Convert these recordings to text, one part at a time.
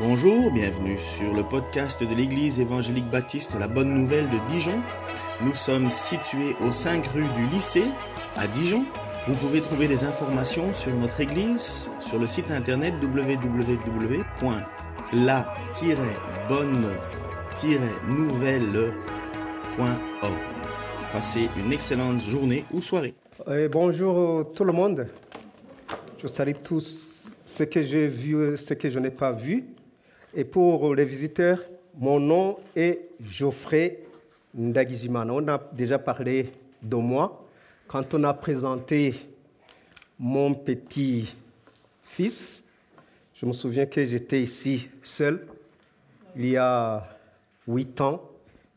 Bonjour, bienvenue sur le podcast de l'Église évangélique baptiste La Bonne Nouvelle de Dijon. Nous sommes situés aux 5 rues du lycée à Dijon. Vous pouvez trouver des informations sur notre Église sur le site internet www.la-bonne-nouvelle.org. Passez une excellente journée ou soirée. Bonjour tout le monde. Je salue tous ceux que j'ai vus, ceux que je n'ai pas vus. Et pour les visiteurs, mon nom est Geoffrey Ndagijimana. On a déjà parlé de moi quand on a présenté mon petit fils. Je me souviens que j'étais ici seul il y a huit ans.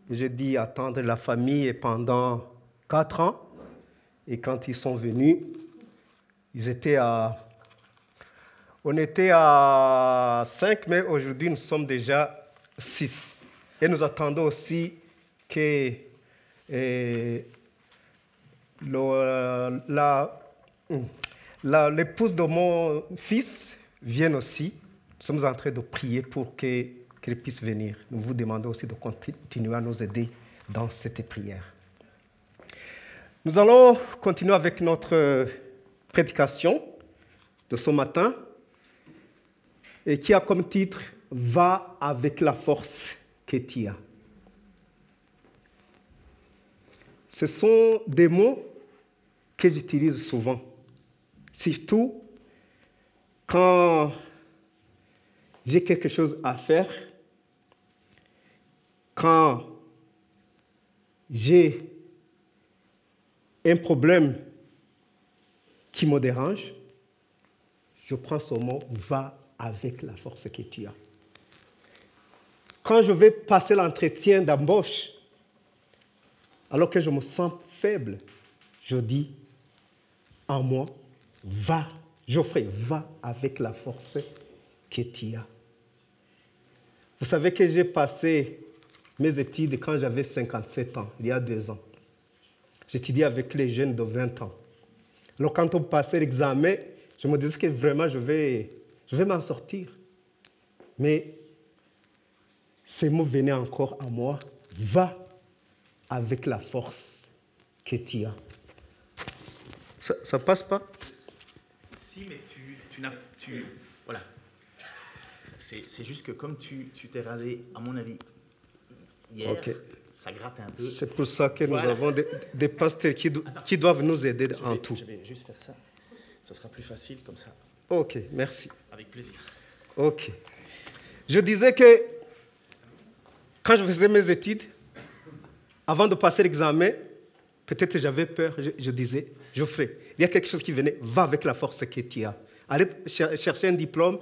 J'ai dit attendre la famille pendant quatre ans. Et quand ils sont venus, ils étaient à on était à 5, mais aujourd'hui nous sommes déjà 6. Et nous attendons aussi que eh, l'épouse de mon fils vienne aussi. Nous sommes en train de prier pour qu'elle puisse venir. Nous vous demandons aussi de continuer à nous aider dans cette prière. Nous allons continuer avec notre prédication de ce matin et qui a comme titre Va avec la force que tu as. Ce sont des mots que j'utilise souvent, surtout quand j'ai quelque chose à faire, quand j'ai un problème qui me dérange, je prends ce mot va avec la force que tu as. Quand je vais passer l'entretien d'embauche, alors que je me sens faible, je dis en moi, va, Geoffrey, va avec la force que tu as. Vous savez que j'ai passé mes études quand j'avais 57 ans, il y a deux ans. J'étudiais avec les jeunes de 20 ans. Alors quand on passait l'examen, je me disais que vraiment je vais je vais m'en sortir. Mais ces mots venaient encore à moi. Va avec la force que tu as. Ça, ça passe pas? Si, mais tu, tu n'as. Tu, voilà. C'est juste que comme tu t'es rasé, à mon avis, hier, ça gratte un peu. C'est pour ça que nous avons des, pasteurs qui, qui, doivent nous aider en tout. Je vais juste faire ça. Ça sera plus facile comme ça. Ok, merci. Avec plaisir. Ok. Je disais que quand je faisais mes études, avant de passer l'examen, peut-être j'avais peur, je, disais, Geoffrey, il y a quelque chose qui venait, va avec la force que tu as. Aller chercher un diplôme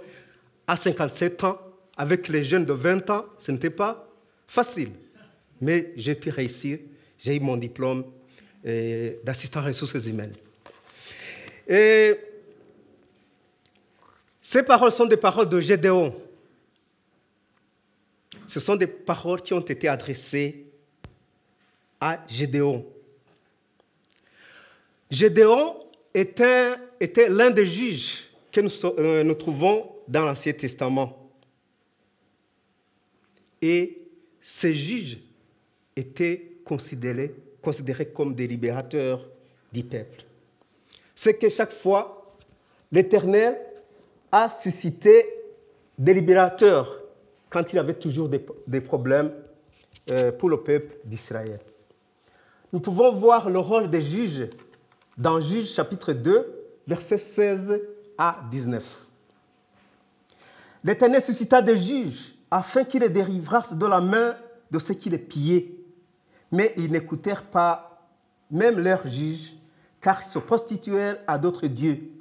à 57 ans, avec les jeunes de 20 ans, ce n'était pas facile. Mais j'ai pu réussir, j'ai eu mon diplôme euh, d'assistant ressources humaines. Et ces paroles sont des paroles de Gédéon. Ce sont des paroles qui ont été adressées à Gédéon. Gédéon était, l'un des juges que nous, euh, nous trouvons dans l'Ancien Testament. Et ces juges étaient considérés comme des libérateurs du peuple. C'est que chaque fois, l'Éternel a suscité des libérateurs quand il avait toujours des, problèmes euh, pour le peuple d'Israël. Nous pouvons voir le rôle des juges dans Juges chapitre 2, versets 16 à 19. L'Éternel suscita des juges afin qu'ils les dérivassent de la main de ceux qui les pillaient. Mais ils n'écoutèrent pas même leurs juges, car ils se prostituèrent à d'autres dieux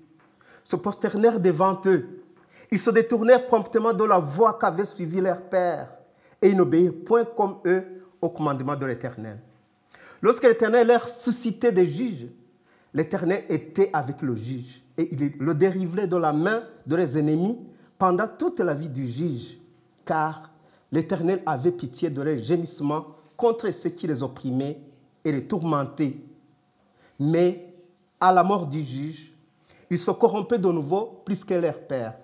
se prosternèrent devant eux. Ils se détournèrent promptement de la voie qu'avaient suivi leur père, et ils n'obéirent point comme eux au commandement de l'Éternel. Lorsque l'Éternel leur suscitait des juges, l'Éternel était avec le juge, et il le dériverait de la main de leurs ennemis pendant toute la vie du juge, car l'Éternel avait pitié de leurs gémissements contre ceux qui les opprimaient et les tourmentaient. Mais à la mort du juge, ils se corrompaient de nouveau plus que leur père.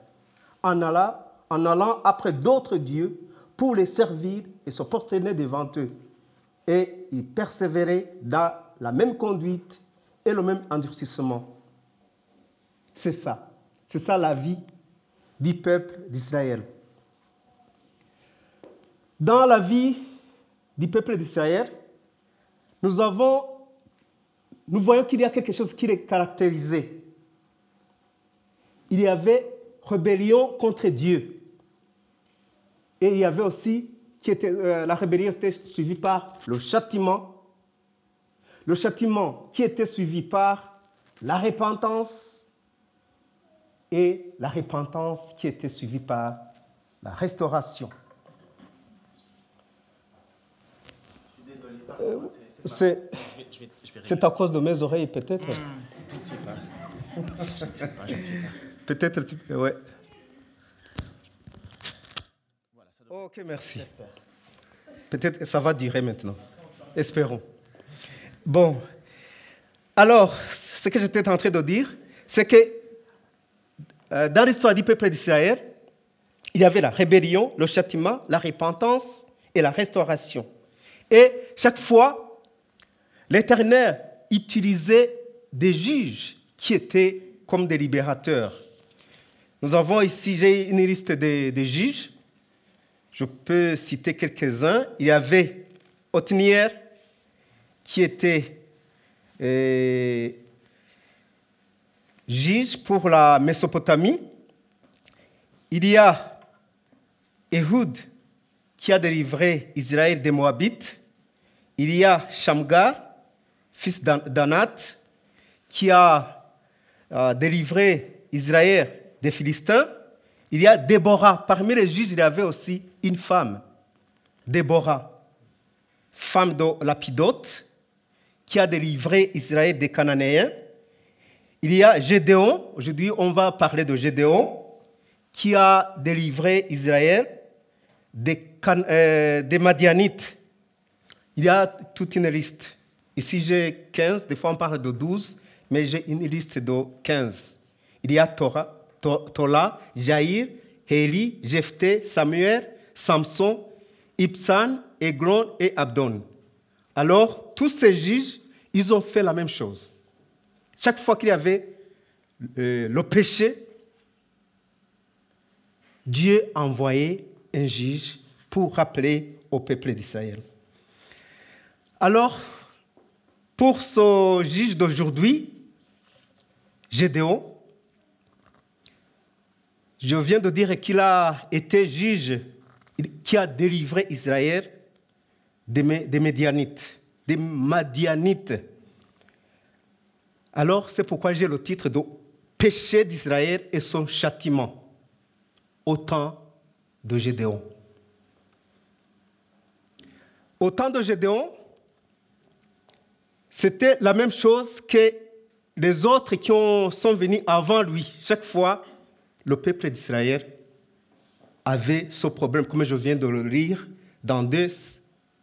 En allant en allant après d'autres dieux pour les servir et se prosterner devant eux. Et ils persévéraient dans la même conduite et le même endurcissement. C'est ça. C'est ça la vie du peuple d'Israël. Dans la vie du peuple d'Israël, nous avons, nous voyons qu'il y a quelque chose qui les caractérisait. Il y avait rébellion contre Dieu. Et il y avait aussi qui était, euh, la rébellion était suivie par le châtiment. Le châtiment qui était suivi par la repentance et la repentance qui était suivie par la restauration. Euh, c'est c'est à cause de mes oreilles, peut-être. Je ne sais pas. Je ne sais pas, je ne sais pas. Peut-être, ouais. Ok, merci. Peut-être que ça va durer maintenant. Espérons. Bon. Alors, ce que j'étais en train de dire, c'est que euh, dans l'histoire du peuple d'Israël, il y avait la rébellion, le châtiment, la repentance et la restauration. Et chaque fois, l'Éternel utilisait des juges qui étaient comme des libérateurs. Nous avons ici, une liste des, juges. Je peux citer quelques-uns. Il y avait Othniel, qui était euh, juge pour la Mésopotamie. Il y a Ehud, qui a délivré Israël des Moabites. Il y a Shamgar, fils d'Anat, qui a euh, délivré Israël des Philistins. Il y a Déborah. Parmi les juges, il y avait aussi une femme, Déborah, femme de Lapidote, qui a délivré Israël des Cananéens. Il y a Gédéon, aujourd'hui on va parler de Gédéon, qui a délivré Israël des, euh, des Madianites. Il y a toute une liste. Ici j'ai 15, des fois on parle de 12, mais j'ai une liste de 15. Il y a Torah, Tola, Jaïr, Héli, Jephthé, Samuel, Samson, Ibsan, Eglon et Abdon. Alors, tous ces juges, ils ont fait la même chose. Chaque fois qu'il y avait euh, le péché, Dieu envoyait un juge pour rappeler au peuple d'Israël. Alors, pour ce juge d'aujourd'hui, Gédéon, je viens de dire qu'il a été juge qui a délivré Israël des, Médianites, des Madianites. Alors, c'est pourquoi j'ai le titre de Péché d'Israël et son châtiment au temps de Gédéon. Au temps de Gédéon, c'était la même chose que les autres qui sont venus avant lui. Chaque fois, le peuple d'Israël avait ce problème, comme je viens de le lire dans 2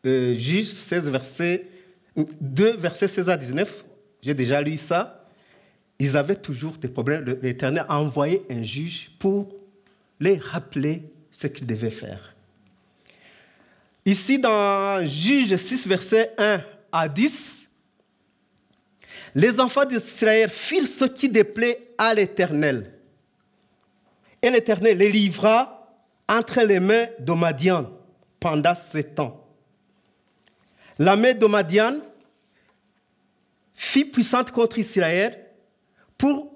euh, Juges 16, versets, 2 versets 16 à 19. J'ai déjà lu ça. Ils avaient toujours des problèmes. L'Éternel a envoyé un juge pour les rappeler ce qu'ils devaient faire. Ici, dans Juge 6, versets 1 à 10, les enfants d'Israël firent ce qui déplaît à l'Éternel. Et l'Éternel les livra entre les mains de Madian pendant sept ans. La main de Madian fit puissante contre Israël pour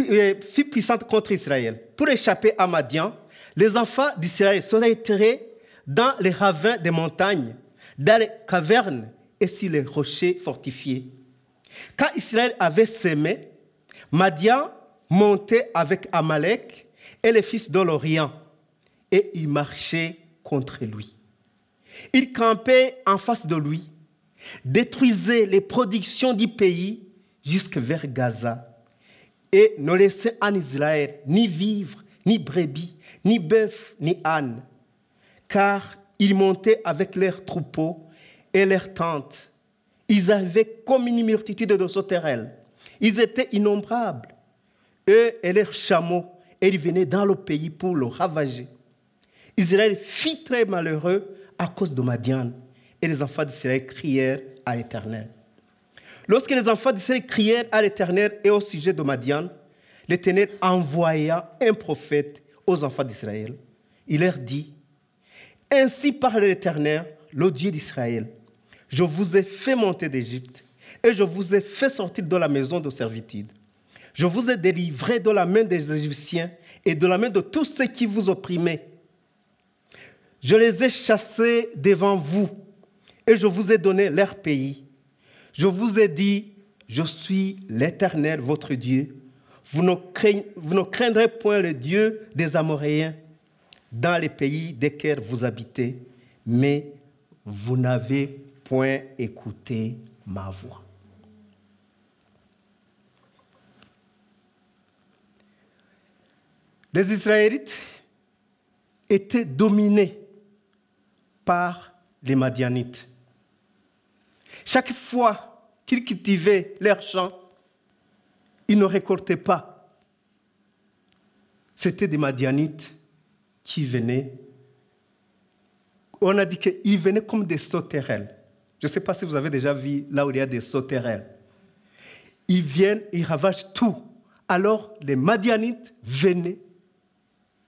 euh, fit puissante contre Israël. Pour échapper à Madian, les enfants d'Israël se retiraient dans les ravins des montagnes, dans les cavernes et sur les rochers fortifiés. Quand Israël avait semé, Madian montait avec Amalek et les fils de l'Orient, et il marchait contre lui. Il campait en face de lui, détruisait les productions du pays jusque vers Gaza, et ne laissait en Israël ni vivre, ni brebis, ni bœuf, ni âne, car ils montaient avec leurs troupeaux et leurs tentes. Ils avaient comme une multitude de sauterelles. Ils étaient innombrables, eux et leurs chameaux et ils venaient dans le pays pour le ravager. Israël fit très malheureux à cause de Madian. Et les enfants d'Israël crièrent à l'Éternel. Lorsque les enfants d'Israël crièrent à l'Éternel et au sujet de Madian, l'Éternel envoya un prophète aux enfants d'Israël. Il leur dit, Ainsi parle l'Éternel, le Dieu d'Israël. Je vous ai fait monter d'Égypte et je vous ai fait sortir de la maison de servitude. Je vous ai délivré de la main des Égyptiens et de la main de tous ceux qui vous opprimaient. Je les ai chassés devant vous et je vous ai donné leur pays. Je vous ai dit, je suis l'Éternel, votre Dieu. Vous ne, craindrez point le Dieu des Amoréens dans les pays desquels vous habitez, mais vous n'avez point écouté ma voix. Les Israélites étaient dominés par les Madianites. Chaque fois qu'ils cultivaient leurs champs, ils ne récoltaient pas. C'était des Madianites qui venaient. On a dit qu'ils venaient comme des sauterelles. Je ne sais pas si vous avez déjà vu là où il y a des sauterelles. Ils viennent, ils ravagent tout. Alors les Madianites venaient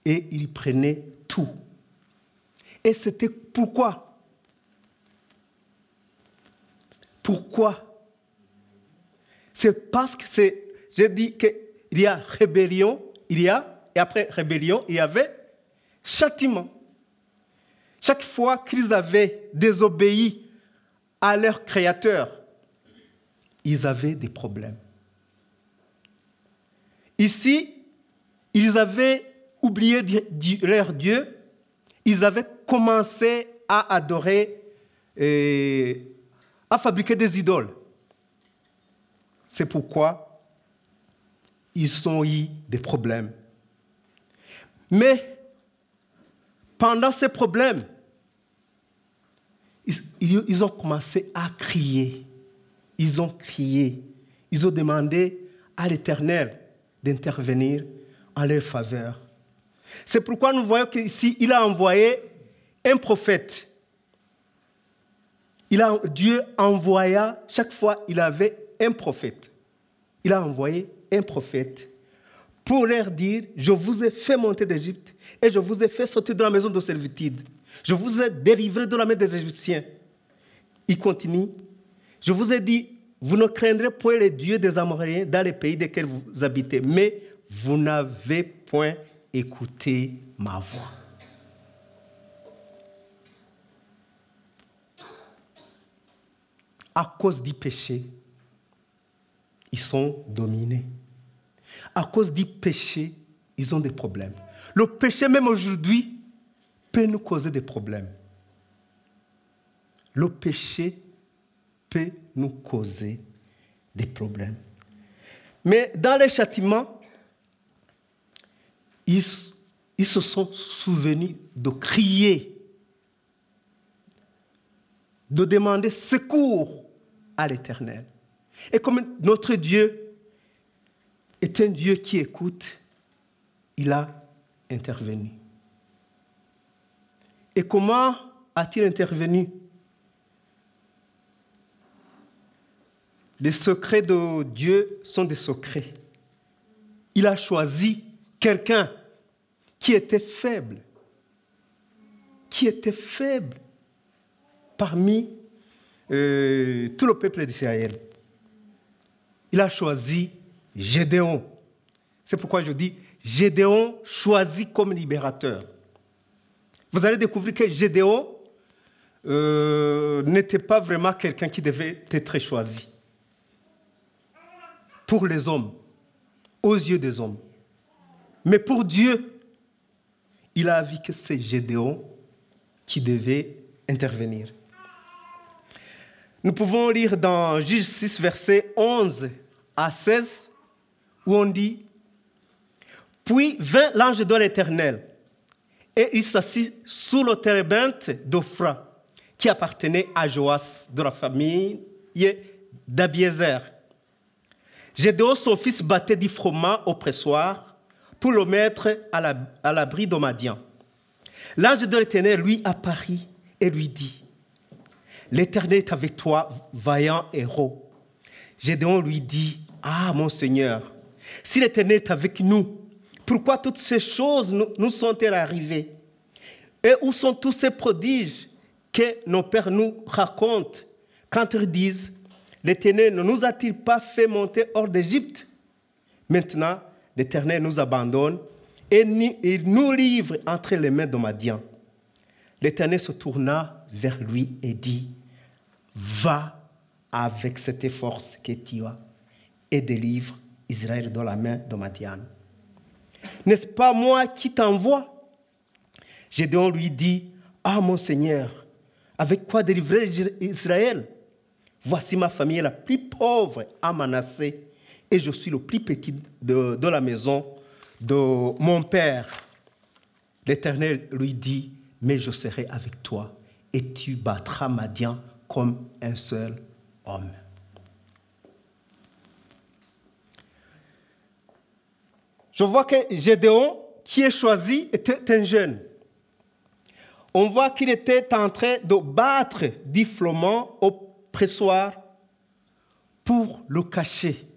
et ils prenaient tout. Et c'était pourquoi? Pourquoi? C'est parce que c'est, j'ai dit qu'il y a rébellion, il y a, et après rébellion, il y avait châtiment. Chaque fois qu'ils avaient désobéi à leur Créateur, ils avaient des problèmes. Ici, ils avaient oublié leur Dieu, ils avaient commencé à adorer et à fabriquer des idoles. C'est pourquoi ils ont eu des problèmes. Mais pendant ces problèmes, ils, ont commencé à crier. Ils ont crié. Ils ont demandé à l'Éternel d'intervenir en leur faveur. C'est pourquoi nous voyons qu'ici, il a envoyé un prophète. Il a, Dieu envoya, chaque fois, il avait un prophète. Il a envoyé un prophète pour leur dire, je vous ai fait monter d'Égypte et je vous ai fait sortir de la maison de servitude. Je vous ai délivré de la main des Égyptiens. Il continue. Je vous ai dit, vous ne craindrez point les dieux des Amoréens dans les pays desquels vous habitez, mais vous n'avez point écouté ma voix. À cause du péché, ils sont dominés. À cause du péché, ils ont des problèmes. Le péché, même aujourd'hui, peut nous causer des problèmes. Le péché peut nous causer des problèmes. Mais dans les châtiments, ils, se sont souvenus de crier, de demander secours à l'Éternel. Et comme notre Dieu est un Dieu qui écoute, il a intervenu. Et comment a-t-il intervenu? Les secrets de Dieu sont des secrets. Il a choisi quelqu'un qui était faible, qui était faible parmi euh, tout le peuple d'Israël. Il a choisi Gédéon. C'est pourquoi je dis Gédéon choisi comme libérateur vous allez découvrir que Gédéon euh, n'était pas vraiment quelqu'un qui devait être choisi pour les hommes, aux yeux des hommes. Mais pour Dieu, il a vu que c'est Gédéon qui devait intervenir. Nous pouvons lire dans Juge 6, versets 11 à 16, où on dit Puis vint l'ange de l'Éternel et il s'assit sous le térébinthe d'Ophra, qui appartenait à Joas de la famille d'Abiezer. Gédéon, son fils, battait du froment au pressoir pour le mettre à l'abri Madian. L'ange de l'Éternel lui apparut et lui dit, L'Éternel est avec toi, vaillant héros. Gédéon lui dit, Ah mon Seigneur, si l'Éternel est avec nous, pourquoi toutes ces choses nous sont-elles arrivées? Et où sont tous ces prodiges que nos pères nous racontent quand ils disent, l'Éternel ne nous a-t-il pas fait monter hors d'Égypte? Maintenant, l'Éternel nous abandonne et nous livre entre les mains de Madian. L'Éternel se tourna vers lui et dit, va avec cette force que tu as et délivre Israël dans la main de Madian. N'est-ce pas moi qui t'envoie? Gédéon lui dit, ah mon Seigneur, avec quoi délivrer Israël? Voici ma famille la plus pauvre à Manassé et je suis le plus petit de, la maison de mon père. L'Éternel lui dit, mais je serai avec toi et tu battras Madian comme un seul homme. Je vois que Gédéon, qui est choisi, était un jeune. On voit qu'il était en train de battre du flamand au pressoir pour le cacher.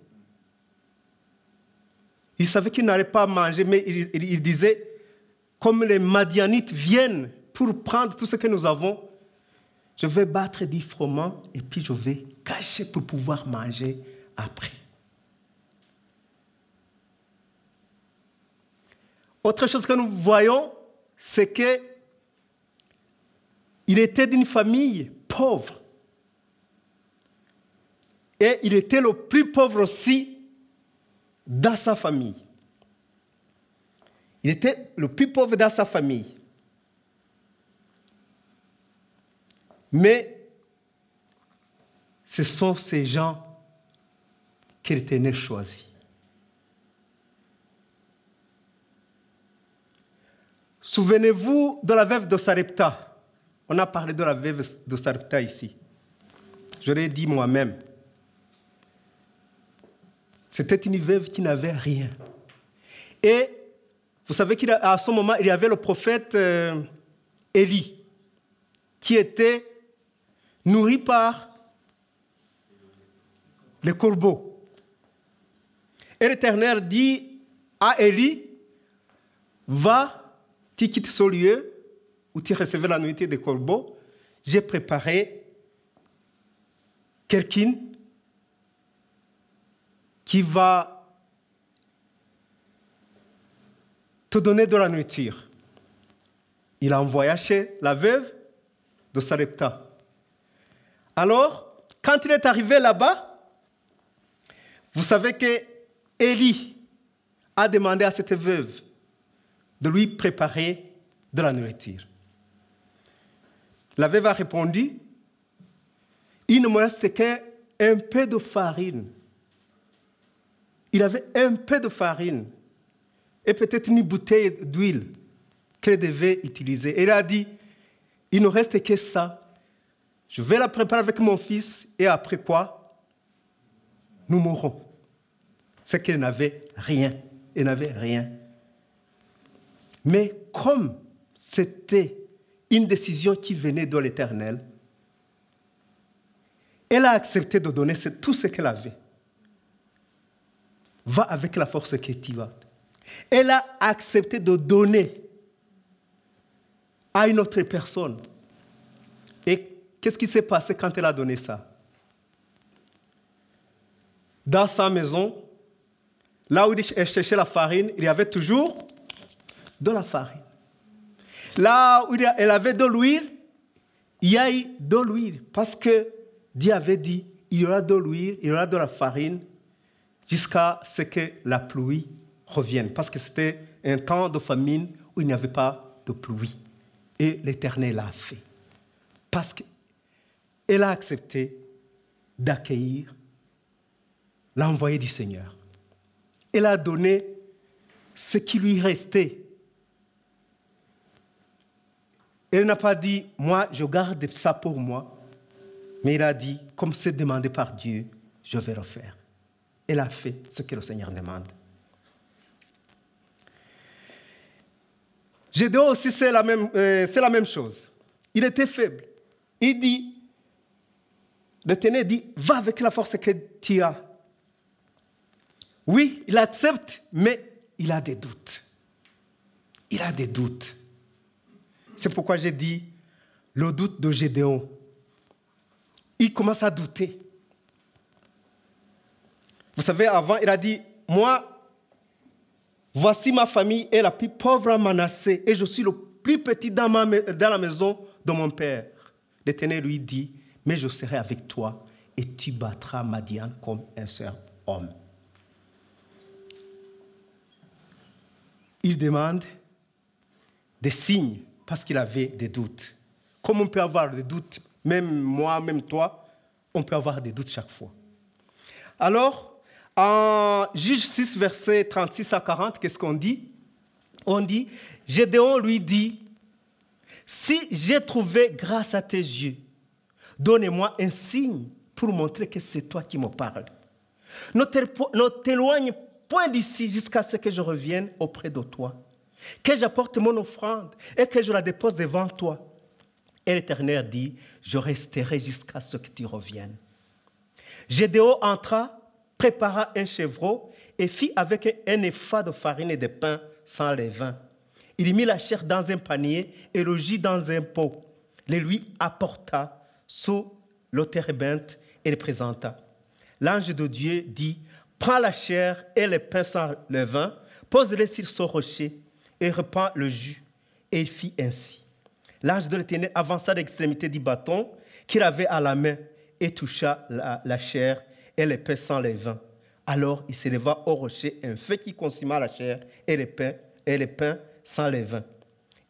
Il savait qu'il n'allait pas manger, mais il, disait, comme les Madianites viennent pour prendre tout ce que nous avons, je vais battre du froment et puis je vais cacher pour pouvoir manger après. Autre chose que nous voyons, c'est que il était d'une famille pauvre. Et il était le plus pauvre aussi dans sa famille. Il était le plus pauvre dans sa famille. Mais ce sont ces gens qu'il était choisis. Souvenez-vous de la veuve de Sarepta. On a parlé de la veuve de Sarepta ici. Je l'ai dit moi-même. C'était une veuve qui n'avait rien. Et vous savez qu'à ce moment, il y avait le prophète euh, Élie, qui était nourri par les corbeaux. Et l'Éternel dit à Élie, va tu quittes ce lieu où tu recevais la nourriture des corbeaux, j'ai préparé quelqu'un qui va te donner de la nourriture. Il a envoyé chez la veuve de Sarepta. Alors, quand il est arrivé là-bas, vous savez que Élie a demandé à cette veuve de lui préparer de la nourriture. La veuve a répondu, il ne me reste qu'un peu de farine. Il avait un peu de farine et peut-être une bouteille d'huile qu'elle devait utiliser. Elle a dit, il ne reste que ça. Je vais la préparer avec mon fils et après quoi Nous mourrons. C'est qu'elle n'avait rien. Elle n'avait rien. Mais comme c'était une décision qui venait de l'Éternel, elle a accepté de donner tout ce qu'elle avait. Va avec la force que tu as. Elle a accepté de donner à une autre personne. Et qu'est-ce qui s'est passé quand elle a donné ça? Dans sa maison, là où elle cherchait la farine, il y avait toujours de la farine. Là où elle avait de l'huile, il y a eu de l'huile. Parce que Dieu avait dit, il y aura de l'huile, il y aura de la farine, jusqu'à ce que la pluie revienne. Parce que c'était un temps de famine où il n'y avait pas de pluie. Et l'Éternel l'a fait. Parce qu'elle a accepté d'accueillir l'envoyé du Seigneur. Elle a donné ce qui lui restait Elle n'a pas dit, moi, je garde ça pour moi, mais il a dit, comme c'est demandé par Dieu, je vais le faire. Elle a fait ce que le Seigneur demande. Gédéon aussi, c'est la, même, euh, chose. Il était faible. Il dit, le ténèbre dit, va avec la force que tu as. Oui, il accepte, mais il a des doutes. Il a des doutes. C'est pourquoi j'ai dit le doute de Gédéon. Il commence à douter. Vous savez, avant, il a dit, moi, voici ma famille est la plus pauvre à Manassé et je suis le plus petit dans, dans la maison de mon père. L'Éternel lui dit, mais je serai avec toi et tu battras Madian comme un seul homme. Il demande des signes parce qu'il avait des doutes. Comme on peut avoir des doutes, même moi, même toi, on peut avoir des doutes chaque fois. Alors, en Juge 6, verset 36 à 40, qu'est-ce qu'on dit? On dit, Gédéon lui dit, si j'ai trouvé grâce à tes yeux, donne-moi un signe pour montrer que c'est toi qui me parles. Ne t'éloigne point d'ici jusqu'à ce que je revienne auprès de toi, que j'apporte mon offrande et que je la dépose devant toi. Et l'Éternel dit, je resterai jusqu'à ce que tu reviennes. Gédéon entra, prépara un chevreau et fit avec un effat de farine et de pain sans levain. Il mit la chair dans un panier et le gît dans un pot. Les lui apporta sous l'auterebinte et le présenta. L'ange de Dieu dit, prends la chair et le pain sans levain, pose-les sur ce rocher et repends le jus. Et il fit ainsi. L'ange de l'Éternel avança l'extrémité du bâton qu'il avait à la main et toucha la, chair et le pain sans levain. Alors il s'éleva au rocher un feu qui consuma la chair et le pain, et le pain sans levain.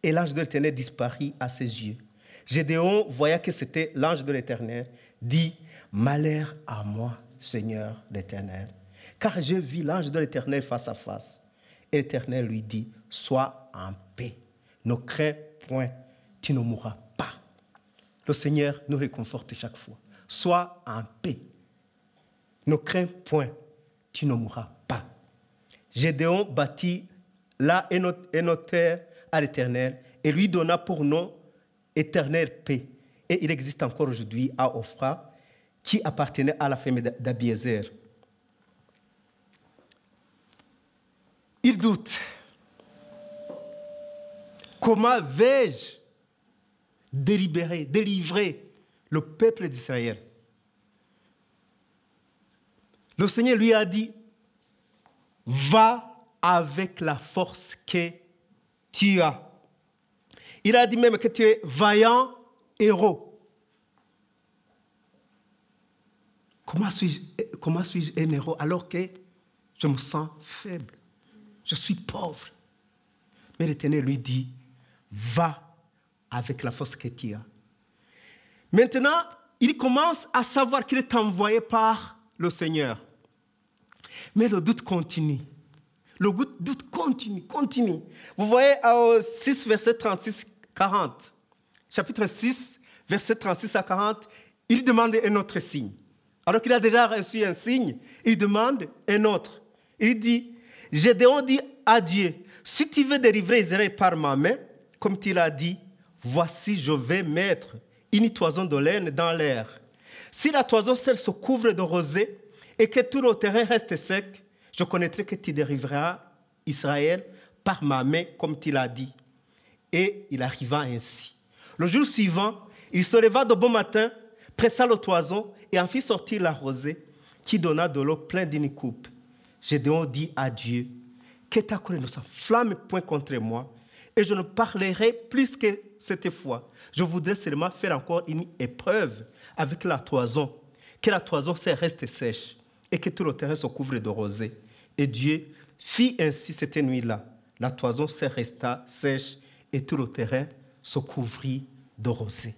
Et l'ange de l'Éternel disparut à ses yeux. Gédéon voyait que c'était l'ange de l'Éternel, dit, Malheur à moi, Seigneur l'Éternel, car je vis l'ange de l'Éternel face à face. Et l'Éternel lui dit, Sois en paix, ne crains point, tu ne mourras pas. Le Seigneur nous réconforte chaque fois. Sois en paix, ne crains point, tu ne mourras pas. Gédéon bâtit là un terre à l'Éternel et lui donna pour nom éternelle paix. Et il existe encore aujourd'hui à Ophra, qui appartenait à la famille d'Abiezer. Il doute. Comment vais-je délibérer, délivrer le peuple d'Israël? Le Seigneur lui a dit, va avec la force que tu as. Il a dit même que tu es vaillant héros. Comment suis-je comment suis un héros alors que je me sens faible? Je suis pauvre. Mais l'Éternel lui dit, va avec la force que tu as. Maintenant, il commence à savoir qu'il est envoyé par le Seigneur. Mais le doute continue. Le doute continue, continue. Vous voyez au 6, verset 36, 40. Chapitre 6, verset 36 à 40, il demande un autre signe. Alors qu'il a déjà reçu un signe, il demande un autre. Il dit, Gédéon dit à Dieu, si tu veux délivrer Israël par ma main, comme tu l'as dit, voici je vais mettre une toison de laine dans l'air. Si la toison celle se couvre de rosée et que tout le terrain reste sec, je connaîtrai que tu dériveras Israël par ma main, comme tu l'as dit. Et il arriva ainsi. Le jour suivant, il se leva de bon matin, pressa le toison et en fit sortir la rosée, qui donna de l'eau pleine d'une coupe. Gédéon dit à Dieu, que ta colère ne s'enflamme point contre moi, et je ne parlerai plus que cette fois. Je voudrais seulement faire encore une épreuve avec la toison, que la toison reste sèche et que tout le terrain se couvre de rosée. Et Dieu fit ainsi cette nuit-là. La toison se resta sèche et tout le terrain se couvrit de rosée.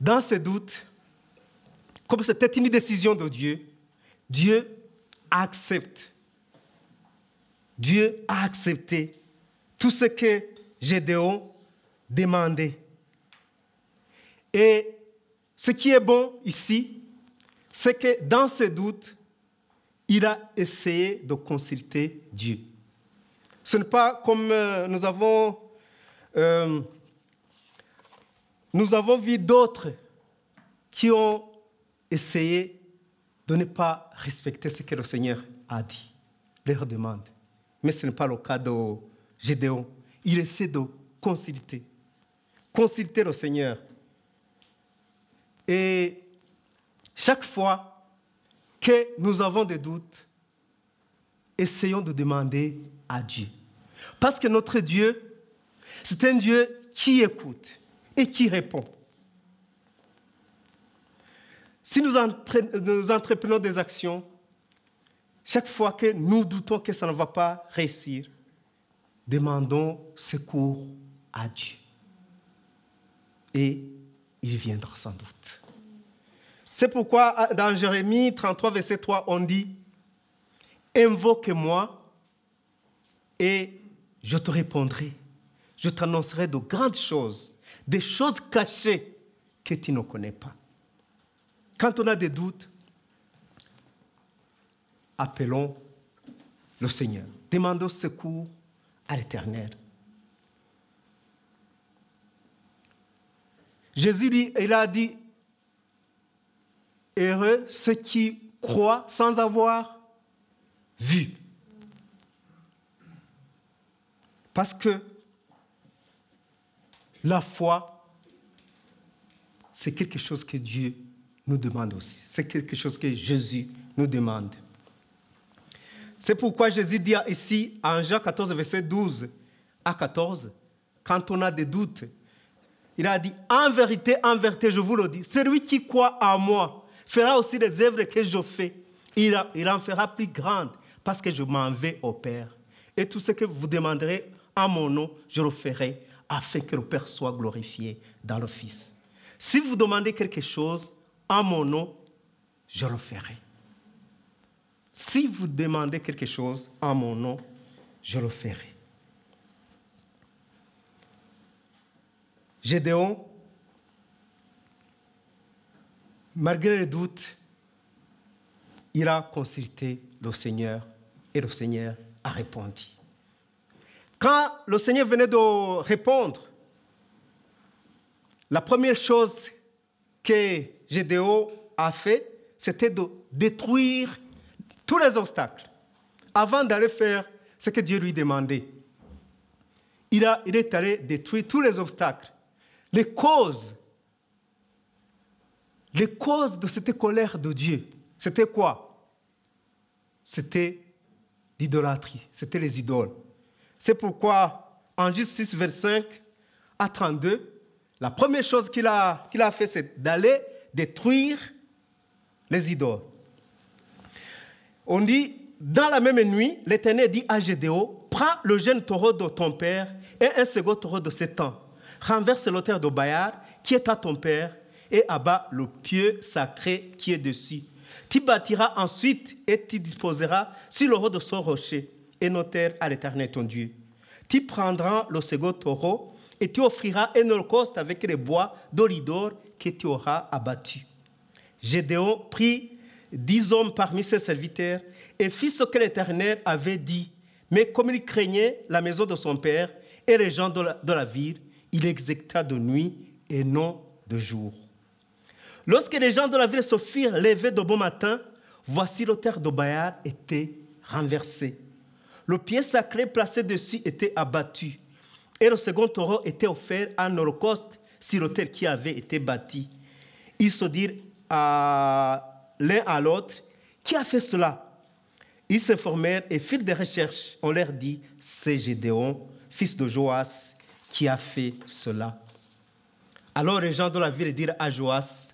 Dans ces doutes, comme c'était une décision de Dieu, Dieu accepte. Dieu a accepté tout ce que Gédéon demandait. Et ce qui est bon ici, c'est que dans ces doutes, il a essayé de consulter Dieu. Ce n'est pas comme euh, nous avons, euh, nous avons vu d'autres qui ont essayé de ne pas respecter ce que le Seigneur a dit, leur demande. Mais ce n'est pas le cas de Gédéon. Il essaie de consulter, consulter le Seigneur. Et chaque fois que nous avons des doutes, essayons de demander à Dieu. Parce que notre Dieu, c'est un Dieu qui écoute et qui répond. Si nous, entreprenons des actions, chaque fois que nous doutons que ça ne va pas réussir, demandons secours à Dieu. Et il viendra sans doute. C'est pourquoi dans Jérémie 33, verset 3, on dit, Invoque-moi et je te répondrai. Je t'annoncerai de grandes choses, des choses cachées que tu ne connais pas. Quand on a des doutes, appelons le Seigneur. Demandons secours à l'Éternel. Jésus, lui, il a dit, heureux ceux qui croient sans avoir vu. Parce que la foi, c'est quelque chose que Dieu nous demande aussi. C'est quelque chose que Jésus nous demande. C'est pourquoi Jésus dit ici, en Jean 14, verset 12 à 14, quand on a des doutes, il a dit, en vérité, en vérité, je vous le dis, celui qui croit en moi fera aussi les œuvres que je fais. Il, en fera plus grandes parce que je m'en vais au Père. Et tout ce que vous demanderez en mon nom, je le ferai afin que le Père soit glorifié dans le Fils. Si vous demandez quelque chose en mon nom, je le ferai. Si vous demandez quelque chose en mon nom, je le ferai. Gédéon, malgré les doutes, il a consulté le Seigneur et le Seigneur a répondu. Quand le Seigneur venait de répondre, la première chose que Gédéon a fait, c'était de détruire tous les obstacles avant d'aller faire ce que Dieu lui demandait. Il, il est allé détruire tous les obstacles, les causes. Les causes de cette colère de Dieu, c'était quoi? C'était l'idolâtrie, c'était les idoles. C'est pourquoi, en Juste 6, 25 à 32, la première chose qu'il a, fait, c'est d'aller détruire les idoles. On dit, dans la même nuit, l'Éternel dit à Gédéon, prends le jeune taureau de ton père et un second taureau de sept ans. Renverse l'autel de Bayard qui est à ton père et abat le pieu sacré qui est dessus. Tu bâtiras ensuite et tu disposeras sur le haut de son rocher et notaire à l'Éternel ton Dieu. Tu prendras le second taureau et tu offriras un holocauste avec les bois d'olidor que tu auras abattu. Gédéon prit dix hommes parmi ses serviteurs et fit ce que l'Éternel avait dit. Mais comme il craignait la maison de son père et les gens de la, ville, il exécuta de nuit et non de jour. Lorsque les gens de la ville se firent lever de bon matin, voici l'autel de Bayard était renversé. Le pied sacré placé dessus était abattu. Et le second taureau était offert en holocauste sur l'autel qui avait été bâti. Ils se dirent l'un à l'autre, qui a fait cela? Ils s'informèrent et firent des recherches. On leur dit, c'est Gédéon, fils de Joas, qui a fait cela. Alors les gens de la ville dirent à Joas,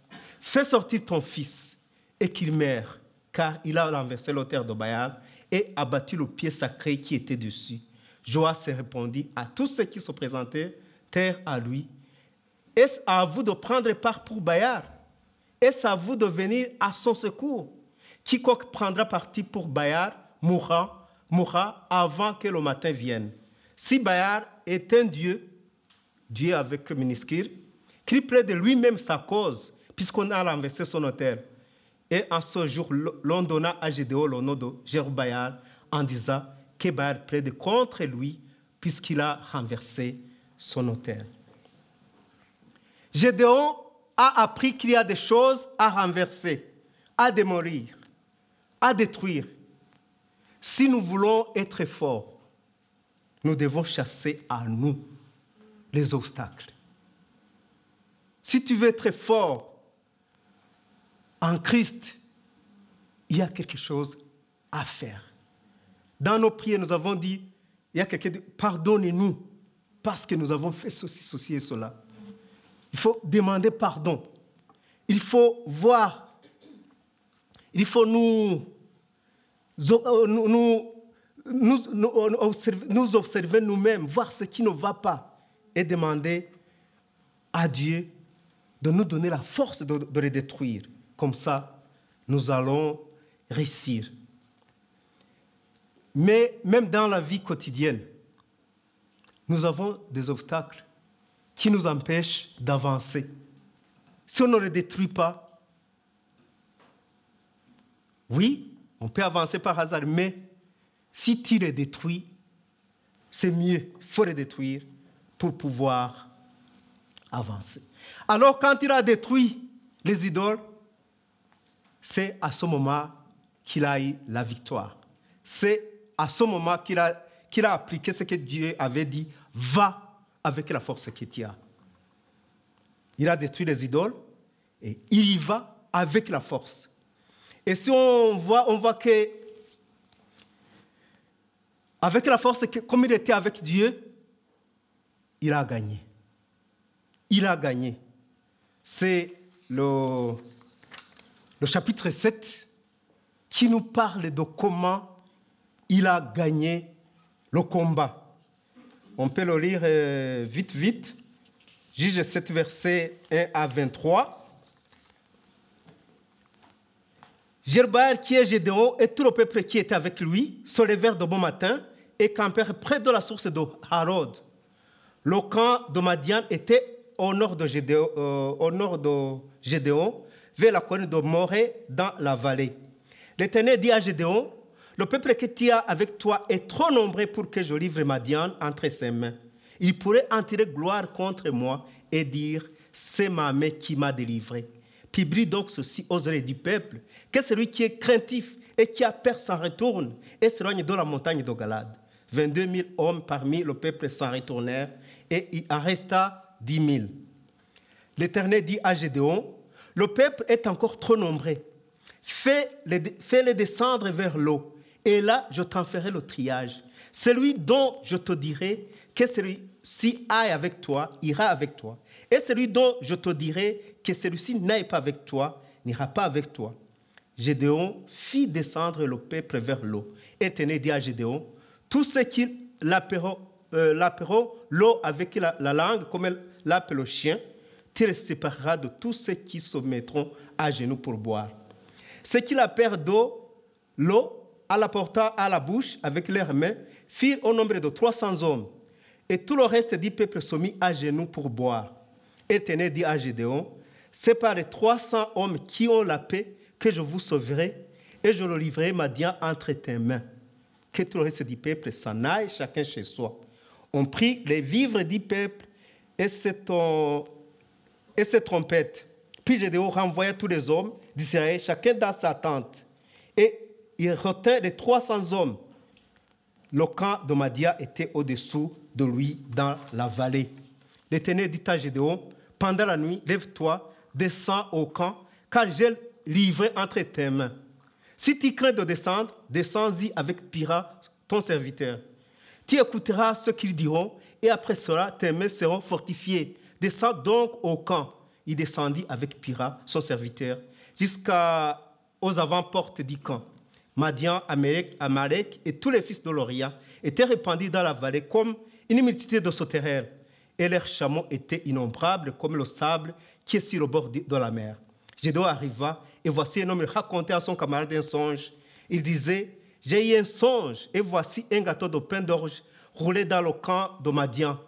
fais sortir ton fils et qu'il meure, car il a renversé l'autel de Baal et abattu le pied sacré qui était dessus. Joas répondit à tous ceux qui se présentaient, terre à lui. Est-ce à vous de prendre part pour Bayard Est-ce à vous de venir à son secours? Quiconque prendra parti pour Bayard mourra, mourra avant que le matin vienne. Si Bayard est un Dieu, Dieu avec minuscule, qui plaide de lui-même sa cause, puisqu'on a renversé son hôtel, Et en ce jour, l'on donna à Gédéon le nom de Jérubaal en disant que Baal plaide contre lui puisqu'il a renversé son hôtel. Gédéon a appris qu'il y a des choses à renverser, à démolir, à détruire. Si nous voulons être forts, nous devons chasser à nous les obstacles. Si tu veux être fort en Christ, il y a quelque chose à faire. Dans nos prières, nous avons dit, il y a quelqu'un pardonnez-nous parce que nous avons fait ceci, ceci et cela. Il faut demander pardon. Il faut voir. Il faut nous, nous, nous, observer, nous observer nous-mêmes, voir ce qui ne va pas et demander à Dieu de nous donner la force de, de les détruire. Comme ça, nous allons réussir. Mais même dans la vie quotidienne, nous avons des obstacles qui nous empêchent d'avancer. Si on ne les détruit pas, oui, on peut avancer par hasard, mais si tu les détruis, c'est mieux, il faut les détruire pour pouvoir avancer. Alors quand il a détruit les idoles, c'est à ce moment qu'il a eu la victoire. C'est à ce moment qu'il a, qu'il a appliqué ce que Dieu avait dit, va avec la force que tu as. Il a détruit les idoles et il y va avec la force. Et si on voit, on voit que avec la force, comme il était avec Dieu, il a gagné. Il a gagné. C'est le, le chapitre 7 qui nous parle de comment il a gagné le combat. On peut le lire euh, vite, vite. Juge 7, verset 1 à 23. Gerbaal, qui est Gédéon, et tout le peuple qui était avec lui, se levèrent de bon matin et campèrent près de la source de Harod. Le camp de Madian était au nord de Gédéon, euh, au nord de Gédéon vers la colline de Morée dans la vallée. L'Éternel dit à Gédéon le peuple que tu as avec toi est trop nombreux pour que je livre Madian entre ses mains. Il pourrait en tirer gloire contre moi et dire C'est ma main qui m'a délivré. Puis brille donc ceci aux oreilles du peuple que celui qui est craintif et qui a peur s'en retourne et s'éloigne de la montagne de Galade. 22 000 hommes parmi le peuple s'en retournèrent et il en resta 10 000. L'Éternel dit à Gédéon Le peuple est encore trop nombreux. Fais-les descendre vers l'eau et là, je t'en ferai le triage. Celui dont je te dirai que celui-ci aille avec toi, ira avec toi. Et celui dont je te dirai que celui-ci n'aille pas avec toi, n'ira pas avec toi. Gédéon fit descendre le peuple vers l'eau. Et tenez dit à Gédéon, tous ceux qui l'appelleront euh, l'eau avec la, langue, comme elle l'appelle le chien, tu les sépareras de tous ceux qui se mettront à genoux pour boire. Ceux qui la d'eau, l'eau, à la porta à la bouche avec leurs mains, firent au nombre de 300 hommes. Et tout le reste du peuple se mit à genoux pour boire. Et tenez dit à Gédéon, c'est par les 300 hommes qui ont la paix que je vous sauverai, et je le livrerai Madian entre tes mains. Que tout le reste du peuple s'en aille, chacun chez soi. On prit les vivres du peuple et ses, et ses trompettes. Puis Gédéon renvoya tous les hommes d'Israël, chacun dans sa tente. Et il retint les 300 hommes. Le camp de Madia était au-dessous de lui dans la vallée. L'Éternel dit à Gédéon, pendant la nuit, lève-toi, descends au camp, car j'ai livré entre tes mains. Si tu crains de descendre, descends-y avec Pira, ton serviteur. Tu écouteras ce qu'ils diront, et après cela, tes mains seront fortifiées. Descends donc au camp. Il descendit avec Pira, son serviteur, jusqu'aux avant-portes du camp. Madian, Amalek et tous les fils de Loria étaient répandus dans la vallée comme une multitude de sauterelles, et leurs chameaux étaient innombrables comme le sable qui est sur le bord de la mer. Gédéon arriva, et voici un homme racontait à son camarade un songe. Il disait, j'ai eu un songe, et voici un gâteau de pain d'orge roulé dans le camp de Madian.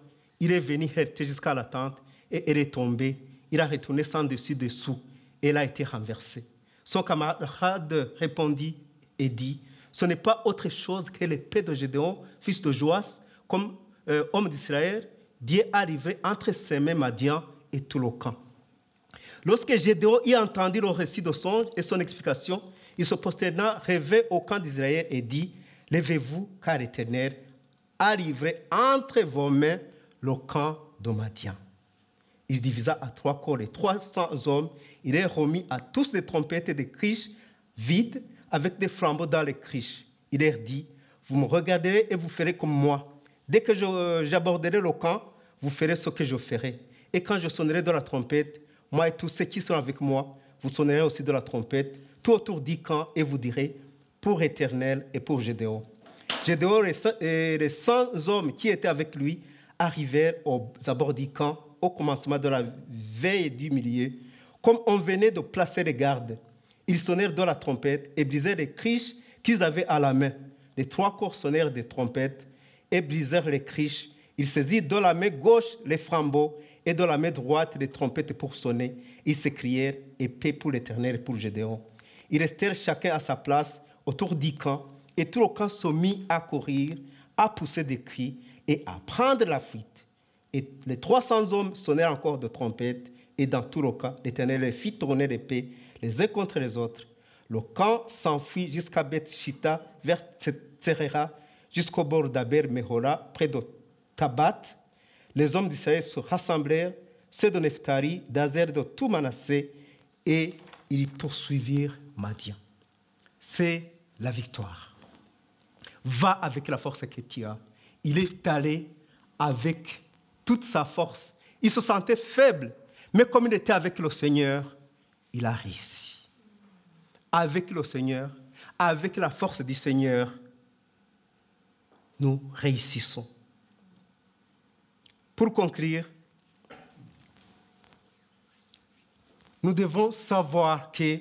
Il est venu heurter jusqu'à la tente, et elle est tombée. Il a retourné sans dessus dessous, et elle a été renversée. Son camarade répondit et dit, ce n'est pas autre chose que l'épée de Gédéon, fils de Joas, comme euh, homme d'Israël, Dieu arrivé entre ses mains Madian et tout le camp. Lorsque Gédéon y entendu le récit de songe et son explication, il se prosterna, rêvait au camp d'Israël et dit, Levez-vous, car l'Éternel arriverait entre vos mains le camp de Madian. Il divisa à trois corps les 300 hommes. Il est remis à tous des trompettes et des criches vides avec des flambeaux dans les criches. Il leur dit, vous me regarderez et vous ferez comme moi. Dès que j'aborderai le camp, vous ferez ce que je ferai. Et quand je sonnerai de la trompette, moi et tous ceux qui sont avec moi, vous sonnerez aussi de la trompette, tout autour du camp, et vous direz, pour Éternel et pour Gédéon. Gédéon et les 100 hommes qui étaient avec lui arrivèrent aux abords du camp au commencement de la veille du milieu. Comme on venait de placer les gardes, ils sonnèrent de la trompette et brisèrent les criches qu'ils avaient à la main. Les trois corps sonnèrent des trompettes et brisèrent les criches. Ils saisirent de la main gauche les flambeaux et de la main droite les trompettes pour sonner. Ils s'écrièrent Épée pour l'Éternel et pour Gédéon. Ils restèrent chacun à sa place autour du camp et tout le camp se mit à courir, à pousser des cris et à prendre la fuite. Et les 300 hommes sonnèrent encore de trompettes, et dans tout le cas, l'Éternel les fit tourner l'épée les uns contre les autres. Le camp s'enfuit jusqu'à Beth-Shita, vers Tserera, jusqu'au bord d'Aber Mehora, près de Tabat. Les hommes d'Israël se rassemblèrent, ceux de Nephtali, d'Azer, de tout et ils poursuivirent Madian. C'est la victoire. Va avec la force que tu as. Il est allé avec toute sa force. Il se sentait faible, mais comme il était avec le Seigneur, il a réussi. Avec le Seigneur, avec la force du Seigneur, nous réussissons. Pour conclure, nous devons savoir que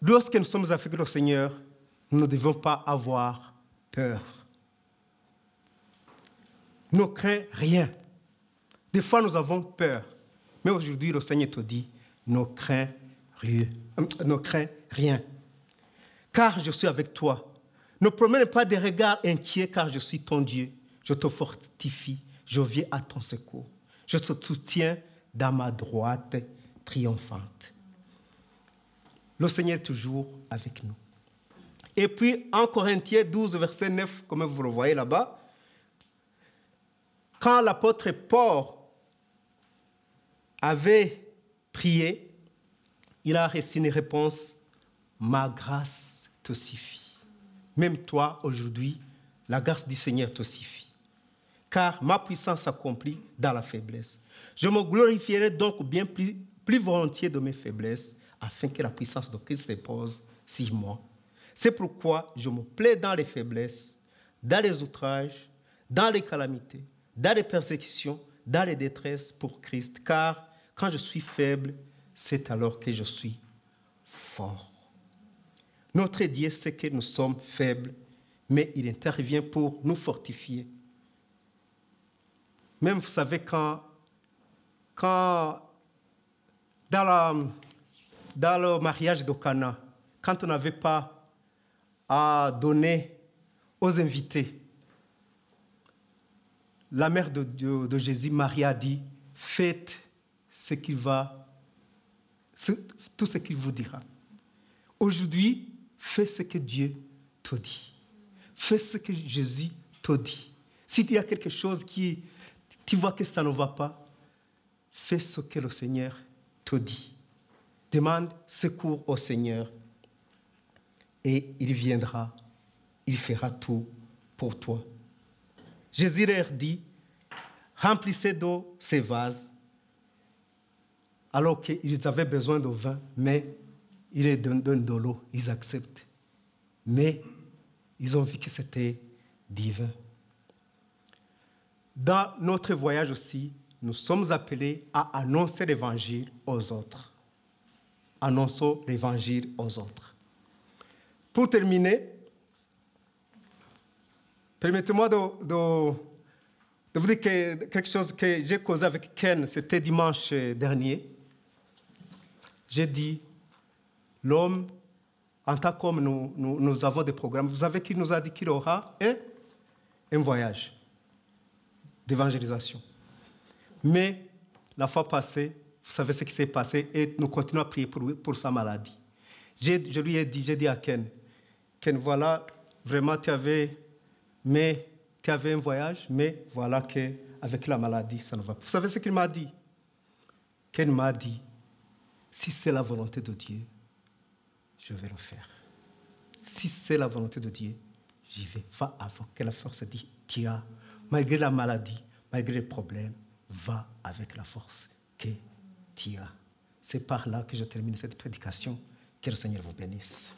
lorsque nous sommes avec le Seigneur, nous ne devons pas avoir peur ne crains rien. Des fois, nous avons peur. Mais aujourd'hui, le Seigneur te dit, ne crains rien. Euh, ne crains rien. Car je suis avec toi. Ne promène pas des regards inquiets, car je suis ton Dieu. Je te fortifie. Je viens à ton secours. Je te soutiens dans ma droite triomphante. Le Seigneur est toujours avec nous. Et puis, en Corinthiens 12, verset 9, comme vous le voyez là-bas, quand l'apôtre Paul avait prié, il a reçu une réponse, ma grâce te suffit. Même toi, aujourd'hui, la grâce du Seigneur te suffit. Car ma puissance s'accomplit dans la faiblesse. Je me glorifierai donc bien plus, volontiers de mes faiblesses, afin que la puissance de Christ repose sur moi. C'est pourquoi je me plais dans les faiblesses, dans les outrages, dans les calamités dans les persécutions, dans les détresses pour Christ, car quand je suis faible, c'est alors que je suis fort. Notre Dieu sait que nous sommes faibles, mais il intervient pour nous fortifier. Même, vous savez, quand, quand dans, le mariage de Cana, quand on n'avait pas à donner aux invités, la mère de, Jésus, Marie, a dit, faites ce qu'il va, tout ce qu'il vous dira. Aujourd'hui, fais ce que Dieu te dit. Fais ce que Jésus te dit. S'il y a quelque chose qui, tu vois que ça ne va pas, fais ce que le Seigneur te dit. Demande secours au Seigneur et il viendra, il fera tout pour toi. Jésus leur dit, remplissez d'eau ces vases, alors qu'ils avaient besoin de vin, mais il les donne de l'eau, ils acceptent. Mais ils ont vu que c'était divin. Dans notre voyage aussi, nous sommes appelés à annoncer l'évangile aux autres. Annonçons l'évangile aux autres. Pour terminer, Permettez-moi de, vous dire que quelque chose que j'ai causé avec Ken, c'était dimanche dernier. J'ai dit, l'homme, en tant qu'homme, nous, avons des programmes. Vous savez qu'il nous a dit qu'il aura un, voyage d'évangélisation. Mais la fois passée, vous savez ce qui s'est passé et nous continuons à prier pour sa maladie. Je lui ai dit, j'ai dit à Ken, Ken, voilà, vraiment, tu avais, mais, tu avais un voyage, mais voilà qu'avec la maladie, ça ne va pas. Vous savez ce qu'il m'a dit? Ken m'a dit, si c'est la volonté de Dieu, je vais le faire. Si c'est la volonté de Dieu, j'y vais. Va avec la force dit, tu as, malgré la maladie, malgré les problèmes, va avec la force que tu as. C'est par là que je termine cette prédication. Que le Seigneur vous bénisse.